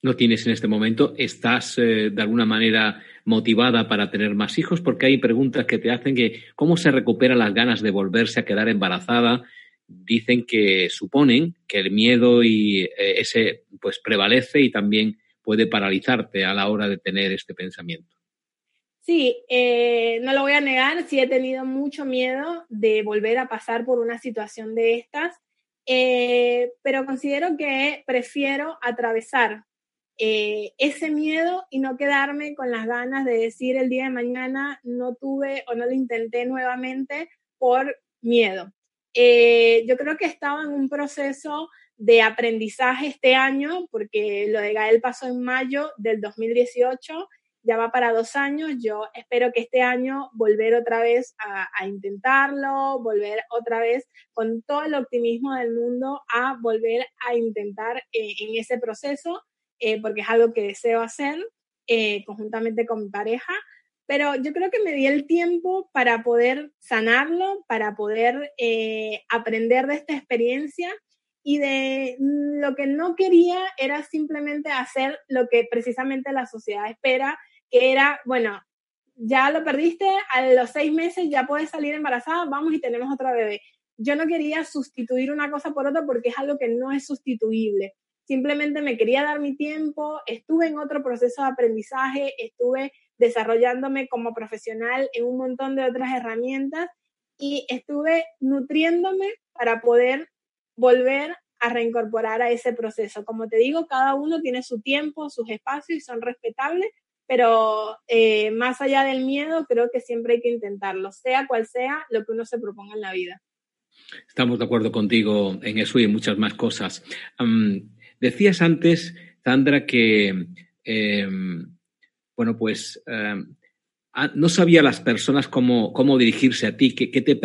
¿No tienes en este momento? ¿Estás eh, de alguna manera motivada para tener más hijos? Porque hay preguntas que te hacen que cómo se recuperan las ganas de volverse a quedar embarazada. Dicen que suponen que el miedo y eh, ese pues prevalece y también puede paralizarte a la hora de tener este pensamiento. Sí, eh, no lo voy a negar, sí he tenido mucho miedo de volver a pasar por una situación de estas, eh, pero considero que prefiero atravesar eh, ese miedo y no quedarme con las ganas de decir el día de mañana no tuve o no lo intenté nuevamente por miedo. yo creo que estaba en un proceso de aprendizaje este año, porque lo de Gael pasó en mayo del 2018 ya va para dos años. Yo espero que este año volver otra vez a, intentarlo, volver otra vez con todo el optimismo del mundo a volver a intentar eh, en ese proceso, eh, porque es algo que deseo hacer eh, conjuntamente con mi pareja. Pero yo creo que me di el tiempo para poder sanarlo, para poder aprender de esta experiencia y de lo que no quería era simplemente hacer lo que precisamente la sociedad espera que era, bueno, ya lo perdiste, a los seis meses ya puedes salir embarazada, vamos y tenemos otra bebé. Yo no quería sustituir una cosa por otra porque es algo que no es sustituible. Simplemente me quería dar mi tiempo, estuve en otro proceso de aprendizaje, estuve desarrollándome como profesional en un montón de otras herramientas y estuve nutriéndome para poder volver a reincorporar a ese proceso. Como te digo, cada uno tiene su tiempo, sus espacios y son respetables, pero eh, más allá del miedo, creo que siempre hay que intentarlo, sea cual sea lo que uno se proponga en la vida. Estamos de acuerdo contigo en eso y en muchas más cosas. decías antes, Sandra, que, em, bueno, pues em, no sabía las personas cómo, cómo dirigirse a ti, qué, te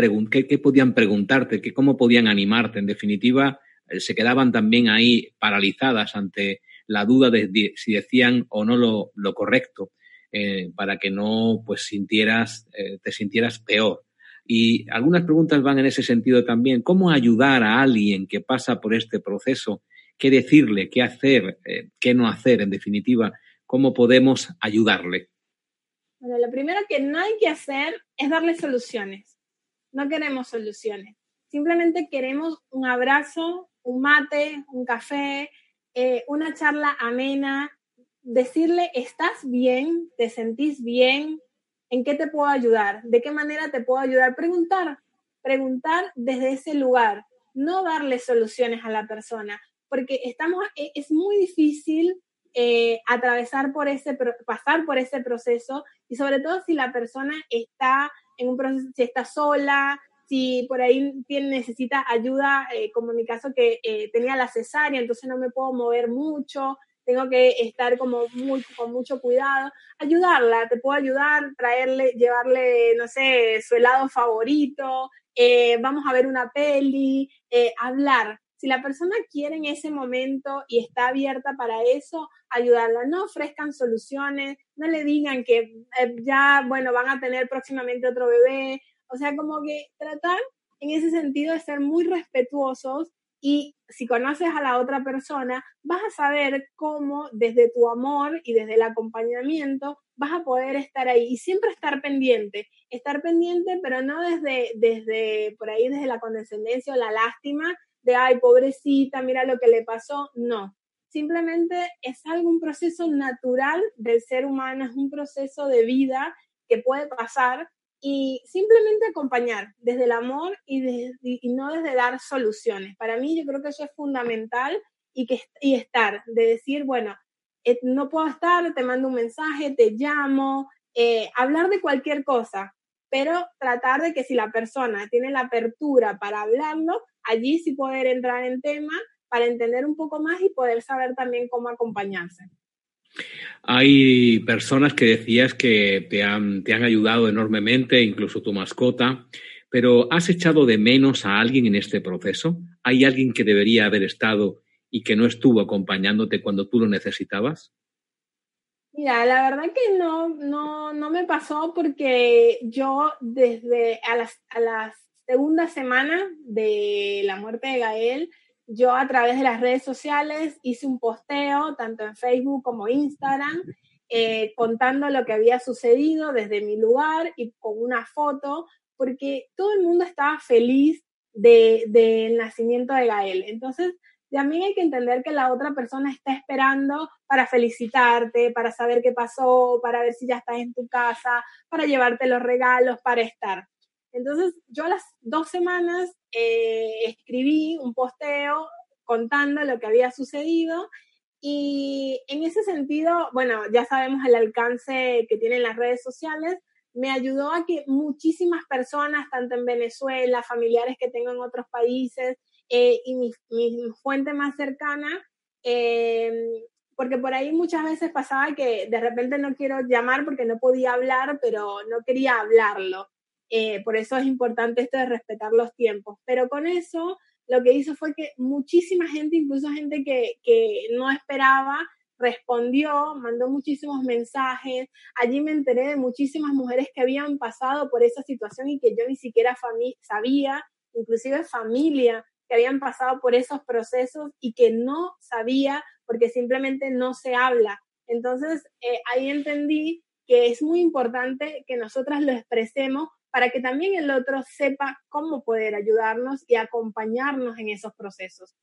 qué, podían preguntarte, qué, cómo podían animarte. En definitiva, eh, se quedaban también ahí paralizadas ante la duda de, si decían o no lo, correcto, eh, para que no pues sintieras, eh, te sintieras peor. Y algunas preguntas van en ese sentido también. ¿Cómo ayudar a alguien que pasa por este proceso? ¿Qué decirle? ¿Qué hacer? Eh, ¿Qué no hacer? En definitiva, ¿cómo podemos ayudarle? Bueno, lo primero que no hay que hacer es darle soluciones. No queremos soluciones. Simplemente queremos un abrazo, un mate, un café, eh, una charla amena, decirle, ¿estás bien? ¿Te sentís bien? ¿En qué te puedo ayudar? ¿De qué manera te puedo ayudar? Preguntar, preguntar desde ese lugar, no darle soluciones a la persona, porque estamos, e, es muy difícil eh, atravesar por ese, pasar por ese proceso y sobre todo si la persona está en un proceso, si está sola, si por ahí tiene, necesita ayuda, eh, como en mi caso que eh, tenía la cesárea, entonces no me puedo mover mucho, tengo que estar como muy, con mucho cuidado, ayudarla, te puedo ayudar, traerle, llevarle, no sé, su helado favorito, eh, vamos a ver una peli, hablar. Si la persona quiere en ese momento y está abierta para eso, ayudarla. No ofrezcan soluciones, no le digan que ya, bueno, van a tener próximamente otro bebé, o sea, como que tratar en ese sentido de ser muy respetuosos y si conoces a la otra persona, vas a saber cómo desde tu amor y desde el acompañamiento vas a poder estar ahí y siempre estar pendiente, estar pendiente, pero no desde, desde por ahí, desde la condescendencia o la lástima de, ay, pobrecita, mira lo que le pasó, no. Simplemente es algo, un proceso natural del ser humano, es un proceso de vida que puede pasar y simplemente acompañar desde el amor y, no desde dar soluciones. Para mí yo creo que eso es fundamental y, que, y estar, de decir, bueno, eh, no puedo estar, te mando un mensaje, te llamo, eh, hablar de cualquier cosa, pero tratar de que si la persona tiene la apertura para hablarlo, allí sí poder entrar en tema para entender un poco más y poder saber también cómo acompañarse. Hay personas que decías que te han, te han ayudado enormemente, incluso tu mascota, pero ¿has echado de menos a alguien en este proceso? ¿Hay alguien que debería haber estado y que no estuvo acompañándote cuando tú lo necesitabas? Mira, la verdad que no, no, no me pasó porque yo desde a las, a las segunda semana de la muerte de Gael, yo a través de las redes sociales hice un posteo, tanto en Facebook como Instagram, eh, contando lo que había sucedido desde mi lugar y con una foto, porque todo el mundo estaba feliz del de, nacimiento de Gael. Entonces, también hay que entender que la otra persona está esperando para felicitarte, para saber qué pasó, para ver si ya estás en tu casa, para llevarte los regalos, para estar. Entonces, yo a las dos semanas eh, escribí un posteo contando lo que había sucedido y en ese sentido, bueno, ya sabemos el alcance que tienen las redes sociales, me ayudó a que muchísimas personas, tanto en Venezuela, familiares que tengo en otros países eh, y mi, fuente más cercana, eh, porque por ahí muchas veces pasaba que de repente no quiero llamar porque no podía hablar, pero no quería hablarlo. Eh, por eso es importante esto de respetar los tiempos. Pero con eso lo que hizo fue que muchísima gente, incluso gente que, que no esperaba, respondió, mandó muchísimos mensajes. Allí me enteré de muchísimas mujeres que habían pasado por esa situación y que yo ni siquiera sabía, inclusive familia que habían pasado por esos procesos y que no sabía porque simplemente no se habla. Entonces, eh, ahí entendí que es muy importante que nosotras lo expresemos para que también el otro sepa cómo poder ayudarnos y acompañarnos en esos procesos.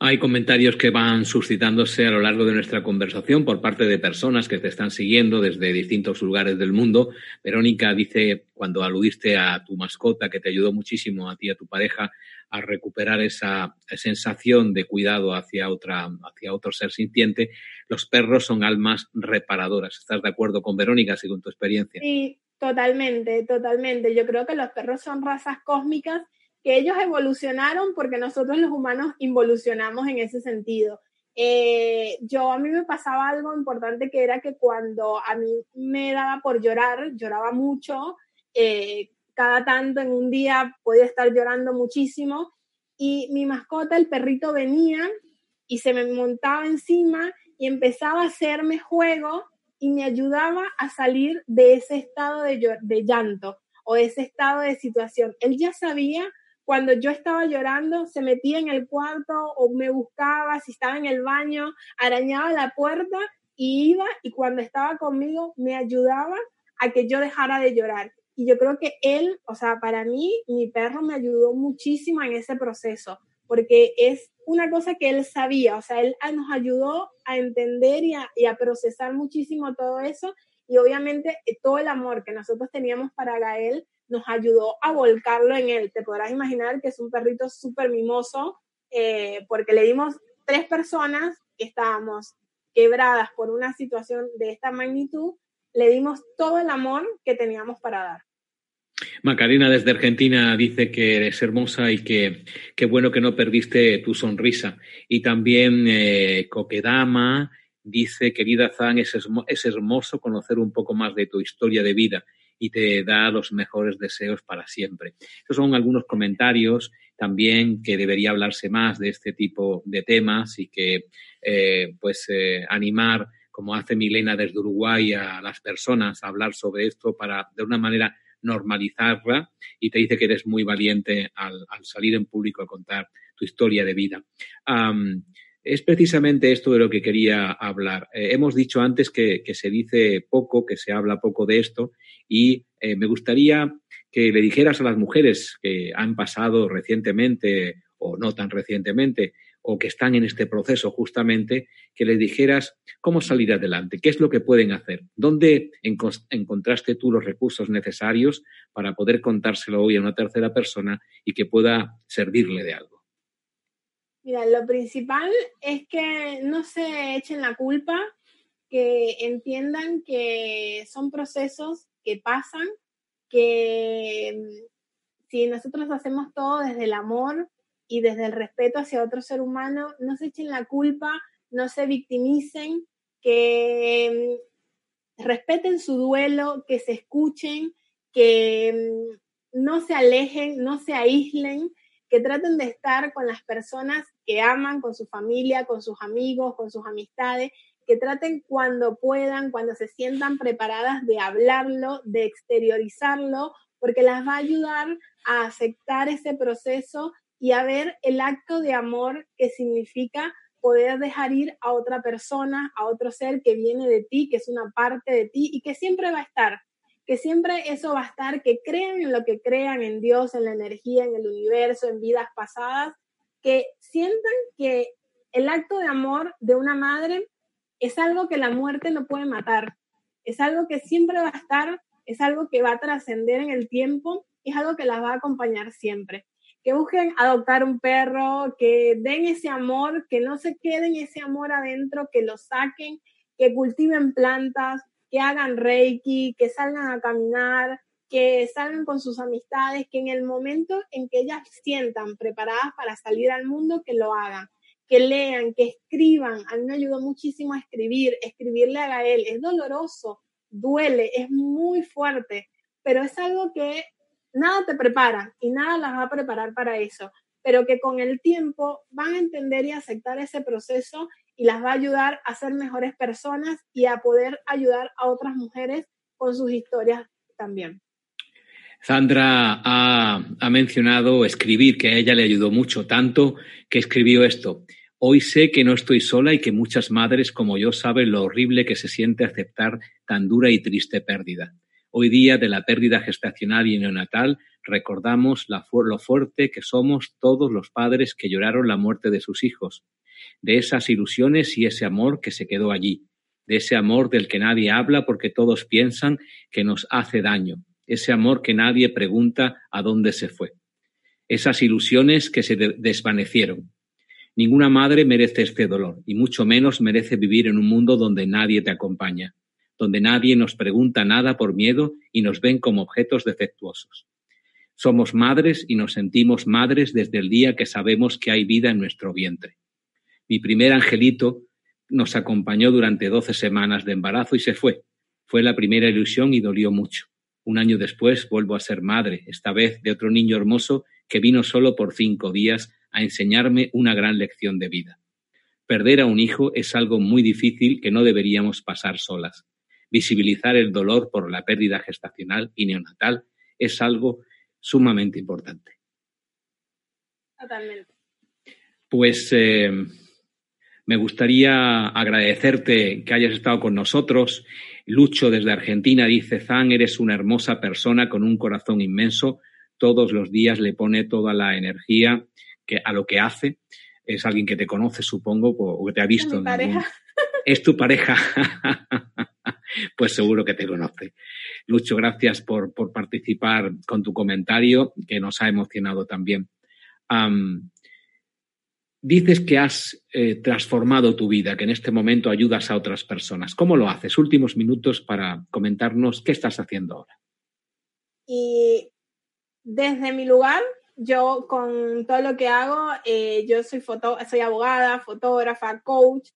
Hay comentarios que van suscitándose a lo largo de nuestra conversación por parte de personas que te están siguiendo desde distintos lugares del mundo. Verónica dice, cuando aludiste a tu mascota, que te ayudó muchísimo a ti y a tu pareja a recuperar esa sensación de cuidado hacia, otra, hacia otro ser sintiente, los perros son almas reparadoras. ¿Estás de acuerdo con Verónica, según tu experiencia? Sí, Totalmente, totalmente. Yo creo que los perros son razas cósmicas que ellos evolucionaron porque nosotros los humanos involucionamos en ese sentido. Eh, yo a mí me pasaba algo importante que era que cuando a mí me daba por llorar, lloraba mucho, eh, cada tanto en un día podía estar llorando muchísimo y mi mascota, el perrito, venía y se me montaba encima y empezaba a hacerme juego y me ayudaba a salir de ese estado de, de llanto o ese estado de situación. Él ya sabía cuando yo estaba llorando, se metía en el cuarto o me buscaba, si estaba en el baño, arañaba la puerta y iba y cuando estaba conmigo me ayudaba a que yo dejara de llorar. Y yo creo que él, o sea, para mí, mi perro me ayudó muchísimo en ese proceso, porque es una cosa que él sabía, o sea, él nos ayudó a entender y a, procesar muchísimo todo eso y obviamente eh, todo el amor que nosotros teníamos para Gael nos ayudó a volcarlo en él. Te podrás imaginar que es un perrito súper mimoso eh, porque le dimos tres personas que estábamos quebradas por una situación de esta magnitud, le dimos todo el amor que teníamos para dar. Macarena desde Argentina dice que eres hermosa y que qué bueno que no perdiste tu sonrisa. Y también eh, Coquedama dice, querida Zan, es, es hermoso conocer un poco más de tu historia de vida y te da los mejores deseos para siempre. Esos son algunos comentarios también que debería hablarse más de este tipo de temas y que eh, pues eh, animar como hace Milena desde Uruguay a las personas a hablar sobre esto para de una manera normalizarla y te dice que eres muy valiente al, salir en público a contar tu historia de vida. es precisamente esto de lo que quería hablar. Eh, hemos dicho antes que, se dice poco, que se habla poco de esto y eh, me gustaría que le dijeras a las mujeres que han pasado recientemente o no tan recientemente o que están en este proceso justamente, que les dijeras cómo salir adelante, qué es lo que pueden hacer, dónde encontraste tú los recursos necesarios para poder contárselo hoy a una tercera persona y que pueda servirle de algo. Mira, lo principal es que no se echen la culpa, que entiendan que son procesos que pasan, que mm, si nosotros hacemos todo desde el amor y desde el respeto hacia otro ser humano, no se echen la culpa, no se victimicen, que mm, respeten su duelo, que se escuchen, que mm, no se alejen, no se aíslen, que traten de estar con las personas que aman, con su familia, con sus amigos, con sus amistades, que traten cuando puedan, cuando se sientan preparadas de hablarlo, de exteriorizarlo, porque las va a ayudar a aceptar ese proceso y a ver el acto de amor que significa poder dejar ir a otra persona, a otro ser que viene de ti, que es una parte de ti y que siempre va a estar, que siempre eso va a estar, que crean en lo que crean, en Dios, en la energía, en el universo, en vidas pasadas, que sientan que el acto de amor de una madre es algo que la muerte no puede matar, es algo que siempre va a estar, es algo que va a trascender en el tiempo, es algo que las va a acompañar siempre. Que busquen adoptar un perro, que den ese amor, que no se queden ese amor adentro, que lo saquen, que cultiven plantas, que hagan reiki, que salgan a caminar, que salgan con sus amistades, que en el momento en que ellas sientan preparadas para salir al mundo, que lo hagan, que lean, que escriban. A mí me ayudó muchísimo a escribir, escribirle a Gael. Es doloroso, duele, es muy fuerte, pero es algo que nada te prepara y nada las va a preparar para eso, pero que con el tiempo van a entender y aceptar ese proceso y las va a ayudar a ser mejores personas y a poder ayudar a otras mujeres con sus historias también. Sandra ha, mencionado escribir, que a ella le ayudó mucho, tanto que escribió esto. Hoy sé que no estoy sola y que muchas madres como yo saben lo horrible que se siente aceptar tan dura y triste pérdida. Hoy día de la pérdida gestacional y neonatal recordamos la, lo fuerte que somos todos los padres que lloraron la muerte de sus hijos, de esas ilusiones y ese amor que se quedó allí, de ese amor del que nadie habla porque todos piensan que nos hace daño, ese amor que nadie pregunta a dónde se fue, esas ilusiones que se desvanecieron. Ninguna madre merece este dolor, y mucho menos merece vivir en un mundo donde nadie te acompaña, donde nadie nos pregunta nada por miedo y nos ven como objetos defectuosos. Somos madres y nos sentimos madres desde el día que sabemos que hay vida en nuestro vientre. Mi primer angelito nos acompañó durante doce semanas de embarazo y se fue. Fue la primera ilusión y dolió mucho. Un año después vuelvo a ser madre, esta vez de otro niño hermoso que vino solo por cinco días a enseñarme una gran lección de vida. Perder a un hijo es algo muy difícil que no deberíamos pasar solas. Visibilizar el dolor por la pérdida gestacional y neonatal es algo sumamente importante. Totalmente. Pues eh, me gustaría agradecerte que hayas estado con nosotros. Lucho desde Argentina dice, Zan, eres una hermosa persona con un corazón inmenso. Todos los días le pone toda la energía que, a lo que hace. Es alguien que te conoce, supongo, o que te ha visto. ¿Es mi pareja? Es tu pareja. pues seguro que te conoce. Lucho, gracias por, por, participar con tu comentario, que nos ha emocionado también. Dices que has eh, transformado tu vida, que en este momento ayudas a otras personas. ¿Cómo lo haces? Últimos minutos para comentarnos qué estás haciendo ahora. Y desde mi lugar, yo con todo lo que hago, eh, yo soy, soy abogada, fotógrafa, coach,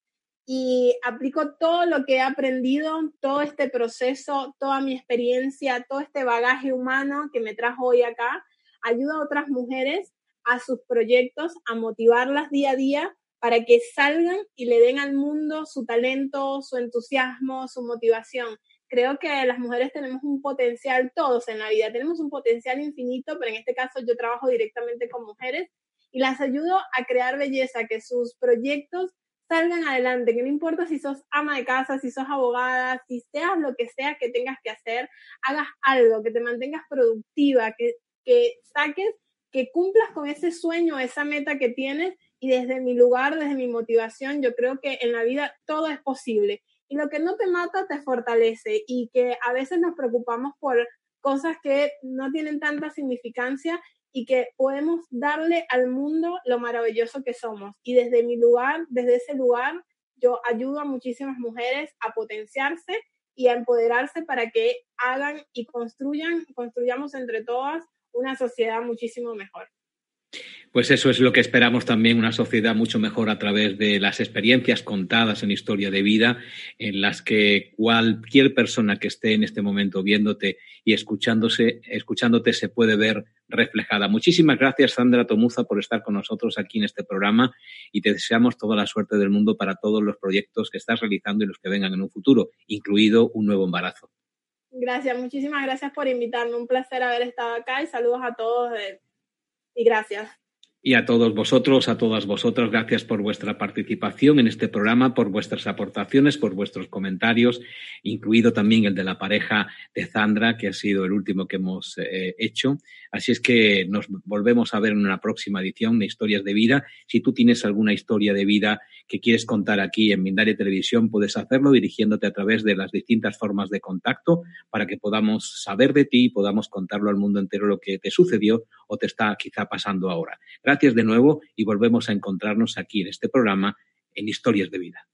y aplico todo lo que he aprendido, todo este proceso, toda mi experiencia, todo este bagaje humano que me trajo hoy acá, ayuda a otras mujeres a sus proyectos, a motivarlas día a día para que salgan y le den al mundo su talento, su entusiasmo, su motivación. Creo que las mujeres tenemos un potencial, todos en la vida, tenemos un potencial infinito, pero en este caso yo trabajo directamente con mujeres y las ayudo a crear belleza, que sus proyectos salgan adelante, que no importa si sos ama de casa, si sos abogada, si seas lo que sea que tengas que hacer, hagas algo, que te mantengas productiva, que, que saques que cumplas con ese sueño, esa meta que tienes y desde mi lugar, desde mi motivación, yo creo que en la vida todo es posible. Y lo que no te mata te fortalece y que a veces nos preocupamos por cosas que no tienen tanta significancia y que podemos darle al mundo lo maravilloso que somos. Y desde mi lugar, desde ese lugar, yo ayudo a muchísimas mujeres a potenciarse y a empoderarse para que hagan y construyan, construyamos entre todas una sociedad muchísimo mejor. Pues eso es lo que esperamos también, una sociedad mucho mejor a través de las experiencias contadas en historia de vida, en las que cualquier persona que esté en este momento viéndote y escuchándose, escuchándote se puede ver reflejada. Muchísimas gracias, Sandra Tomuza, por estar con nosotros aquí en este programa y te deseamos toda la suerte del mundo para todos los proyectos que estás realizando y los que vengan en un futuro, incluido un nuevo embarazo. Gracias, muchísimas gracias por invitarme. Un placer haber estado acá y saludos a todos eh, y gracias. Y a todos vosotros, a todas vosotras, gracias por vuestra participación en este programa, por vuestras aportaciones, por vuestros comentarios, incluido también el de la pareja de Zandra, que ha sido el último que hemos eh, hecho. Así es que nos volvemos a ver en una próxima edición de Historias de Vida. Si tú tienes alguna historia de vida que quieres contar aquí en Mindaria Televisión, puedes hacerlo dirigiéndote a través de las distintas formas de contacto para que podamos saber de ti y podamos contarlo al mundo entero lo que te sucedió o te está quizá pasando ahora. Gracias de nuevo y volvemos a encontrarnos aquí en este programa en Historias de Vida.